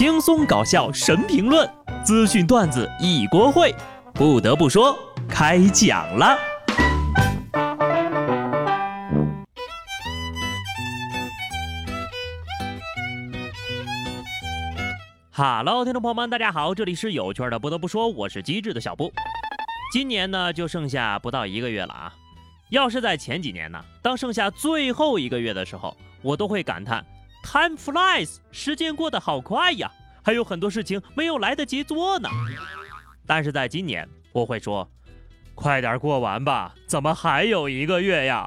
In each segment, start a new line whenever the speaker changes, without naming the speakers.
轻松搞笑神评论，资讯段子一锅烩。不得不说，开讲了。哈喽听众朋友们，大家好，这里是有趣的。不得不说，我是机智的小布。今年呢，就剩下不到一个月了啊。要是在前几年呢，当剩下最后一个月的时候，我都会感叹。Time flies，时间过得好快呀，还有很多事情没有来得及做呢。但是在今年，我会说，快点过完吧，怎么还有一个月呀？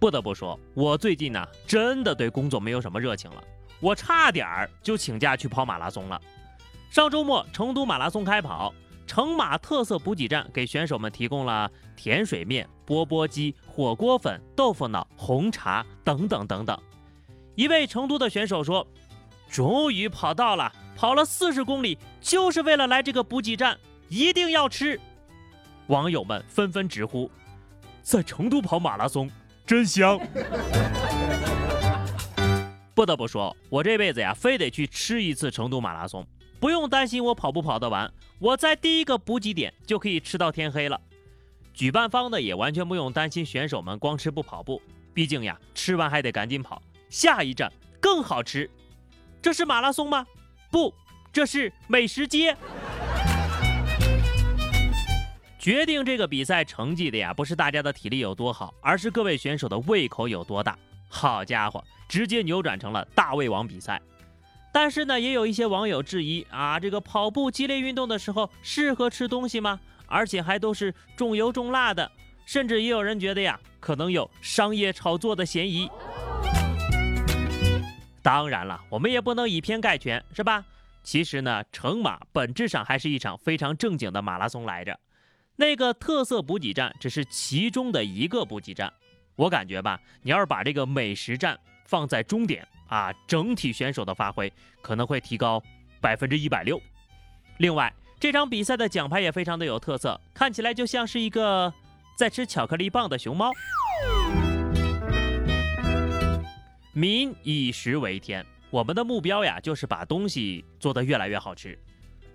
不得不说，我最近呢，真的对工作没有什么热情了，我差点儿就请假去跑马拉松了。上周末，成都马拉松开跑。成马特色补给站给选手们提供了甜水面、钵钵鸡、火锅粉、豆腐脑、红茶等等等等。一位成都的选手说：“终于跑到了，跑了四十公里，就是为了来这个补给站，一定要吃。”网友们纷纷直呼：“在成都跑马拉松真香！” 不得不说，我这辈子呀，非得去吃一次成都马拉松。不用担心我跑不跑得完，我在第一个补给点就可以吃到天黑了。举办方呢也完全不用担心选手们光吃不跑步，毕竟呀，吃完还得赶紧跑，下一站更好吃。这是马拉松吗？不，这是美食街。决定这个比赛成绩的呀，不是大家的体力有多好，而是各位选手的胃口有多大。好家伙，直接扭转成了大胃王比赛。但是呢，也有一些网友质疑啊，这个跑步激烈运动的时候适合吃东西吗？而且还都是重油重辣的，甚至也有人觉得呀，可能有商业炒作的嫌疑。当然了，我们也不能以偏概全，是吧？其实呢，成马本质上还是一场非常正经的马拉松来着。那个特色补给站只是其中的一个补给站，我感觉吧，你要是把这个美食站放在终点。啊，整体选手的发挥可能会提高百分之一百六。另外，这场比赛的奖牌也非常的有特色，看起来就像是一个在吃巧克力棒的熊猫。民以食为天，我们的目标呀，就是把东西做得越来越好吃。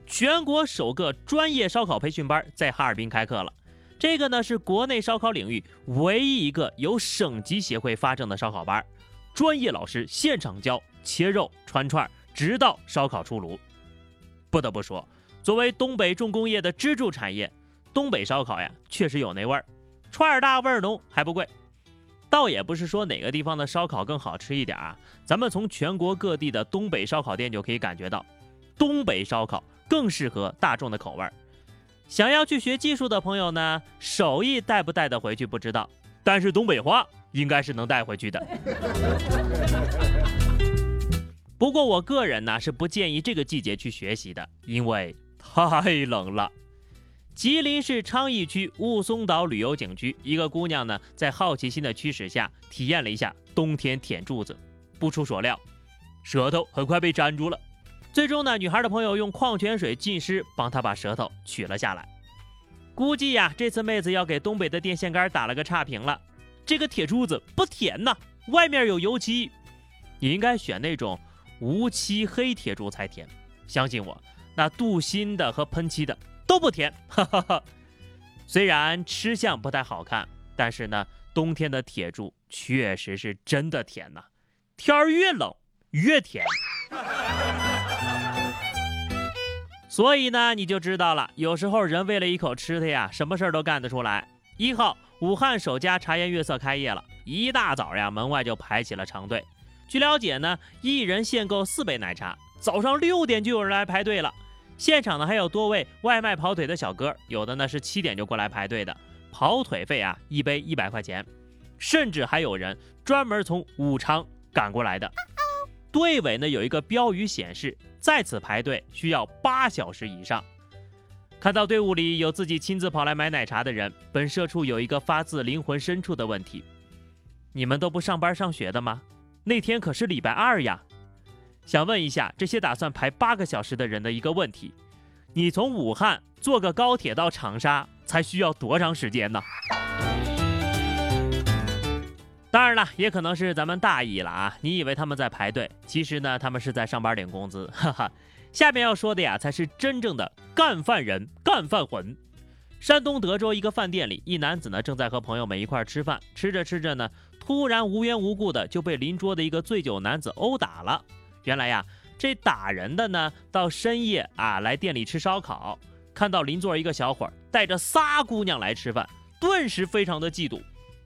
全国首个专业烧烤培训班在哈尔滨开课了，这个呢是国内烧烤领域唯一一个由省级协会发证的烧烤班。专业老师现场教切肉串串，直到烧烤出炉。不得不说，作为东北重工业的支柱产业，东北烧烤呀确实有那味儿，串儿大味儿浓还不贵。倒也不是说哪个地方的烧烤更好吃一点啊，咱们从全国各地的东北烧烤店就可以感觉到，东北烧烤更适合大众的口味儿。想要去学技术的朋友呢，手艺带不带得回去不知道，但是东北话。应该是能带回去的。不过我个人呢是不建议这个季节去学习的，因为太冷了。吉林市昌邑区雾凇岛旅游景区，一个姑娘呢在好奇心的驱使下，体验了一下冬天舔柱子。不出所料，舌头很快被粘住了。最终呢，女孩的朋友用矿泉水浸湿，帮她把舌头取了下来。估计呀，这次妹子要给东北的电线杆打了个差评了。这个铁柱子不甜呐，外面有油漆，你应该选那种无漆黑铁柱才甜。相信我，那镀锌的和喷漆的都不甜。哈哈哈。虽然吃相不太好看，但是呢，冬天的铁柱确实是真的甜呐。天儿越冷越甜。所以呢，你就知道了，有时候人为了一口吃的呀，什么事儿都干得出来。一号。武汉首家茶颜悦色开业了，一大早呀，门外就排起了长队。据了解呢，一人限购四杯奶茶，早上六点就有人来排队了。现场呢还有多位外卖跑腿的小哥，有的呢是七点就过来排队的，跑腿费啊一杯一百块钱，甚至还有人专门从武昌赶过来的。队尾呢有一个标语显示，在此排队需要八小时以上。看到队伍里有自己亲自跑来买奶茶的人，本社畜有一个发自灵魂深处的问题：你们都不上班上学的吗？那天可是礼拜二呀！想问一下这些打算排八个小时的人的一个问题：你从武汉坐个高铁到长沙才需要多长时间呢？当然了，也可能是咱们大意了啊！你以为他们在排队，其实呢，他们是在上班领工资。哈哈，下面要说的呀，才是真正的干饭人、干饭魂。山东德州一个饭店里，一男子呢正在和朋友们一块吃饭，吃着吃着呢，突然无缘无故的就被邻桌的一个醉酒男子殴打了。原来呀，这打人的呢，到深夜啊来店里吃烧烤，看到邻座一个小伙带着仨姑娘来吃饭，顿时非常的嫉妒。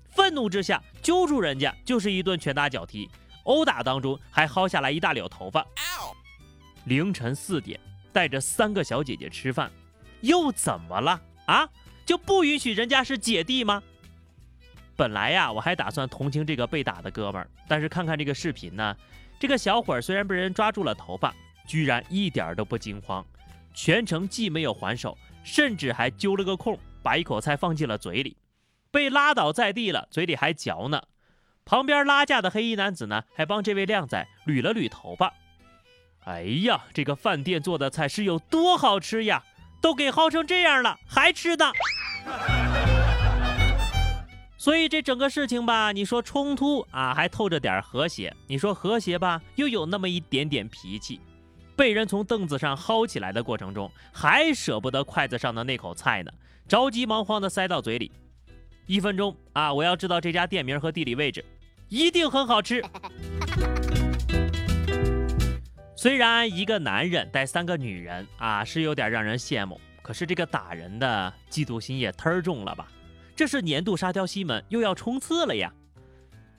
愤怒之下，揪住人家就是一顿拳打脚踢，殴打当中还薅下来一大绺头发。凌晨四点，带着三个小姐姐吃饭，又怎么了啊？就不允许人家是姐弟吗？本来呀，我还打算同情这个被打的哥们儿，但是看看这个视频呢，这个小伙儿虽然被人抓住了头发，居然一点都不惊慌，全程既没有还手，甚至还揪了个空，把一口菜放进了嘴里。被拉倒在地了，嘴里还嚼呢。旁边拉架的黑衣男子呢，还帮这位靓仔捋了捋头发。哎呀，这个饭店做的菜是有多好吃呀？都给薅成这样了，还吃呢？所以这整个事情吧，你说冲突啊，还透着点和谐；你说和谐吧，又有那么一点点脾气。被人从凳子上薅起来的过程中，还舍不得筷子上的那口菜呢，着急忙慌地塞到嘴里。一分钟啊！我要知道这家店名和地理位置，一定很好吃。虽然一个男人带三个女人啊，是有点让人羡慕，可是这个打人的嫉妒心也忒重了吧？这是年度沙雕西门又要冲刺了呀！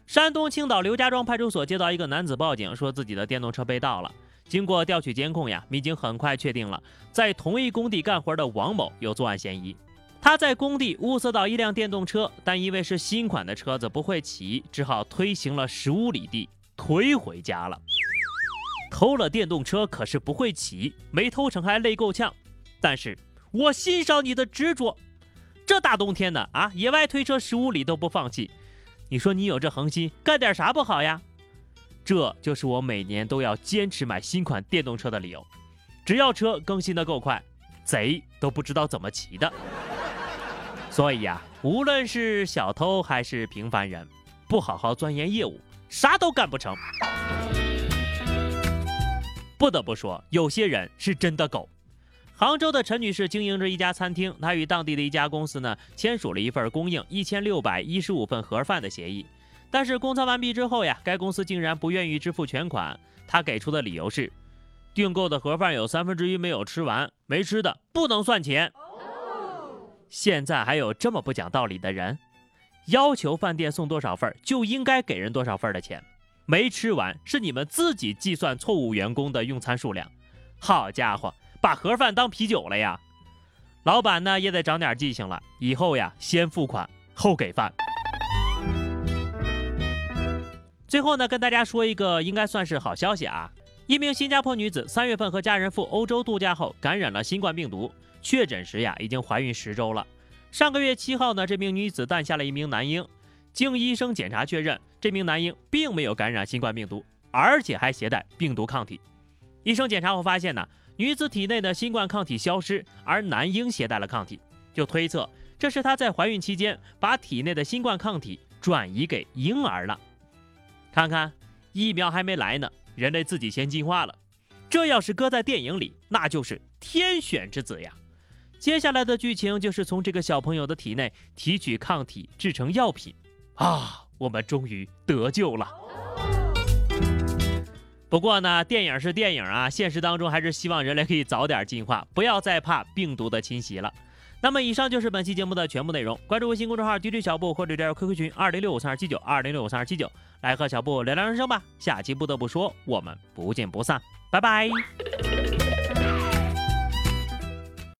山东青岛刘家庄派出所接到一个男子报警，说自己的电动车被盗了。经过调取监控呀，民警很快确定了在同一工地干活的王某有作案嫌疑。他在工地物色到一辆电动车，但因为是新款的车子不会骑，只好推行了十五里地，推回家了。偷了电动车可是不会骑，没偷成还累够呛。但是我欣赏你的执着，这大冬天的啊，野外推车十五里都不放弃。你说你有这恒心，干点啥不好呀？这就是我每年都要坚持买新款电动车的理由。只要车更新的够快，贼都不知道怎么骑的。所以呀，无论是小偷还是平凡人，不好好钻研业务，啥都干不成。不得不说，有些人是真的狗。杭州的陈女士经营着一家餐厅，她与当地的一家公司呢签署了一份供应一千六百一十五份盒饭的协议。但是供餐完毕之后呀，该公司竟然不愿意支付全款。他给出的理由是，订购的盒饭有三分之一没有吃完，没吃的不能算钱。现在还有这么不讲道理的人，要求饭店送多少份就应该给人多少份的钱，没吃完是你们自己计算错误员工的用餐数量。好家伙，把盒饭当啤酒了呀！老板呢也得长点记性了，以后呀先付款后给饭。最后呢，跟大家说一个应该算是好消息啊，一名新加坡女子三月份和家人赴欧洲度假后感染了新冠病毒。确诊时呀，已经怀孕十周了。上个月七号呢，这名女子诞下了一名男婴。经医生检查确认，这名男婴并没有感染新冠病毒，而且还携带病毒抗体。医生检查后发现呢，女子体内的新冠抗体消失，而男婴携带了抗体，就推测这是她在怀孕期间把体内的新冠抗体转移给婴儿了。看看，疫苗还没来呢，人类自己先进化了。这要是搁在电影里，那就是天选之子呀！接下来的剧情就是从这个小朋友的体内提取抗体制成药品，啊，我们终于得救了。不过呢，电影是电影啊，现实当中还是希望人类可以早点进化，不要再怕病毒的侵袭了。那么以上就是本期节目的全部内容，关注微信公众号 DJ 小布或者加入 QQ 群二零六五三二七九二零六五三二七九，来和小布聊聊人生吧。下期不得不说，我们不见不散，拜拜。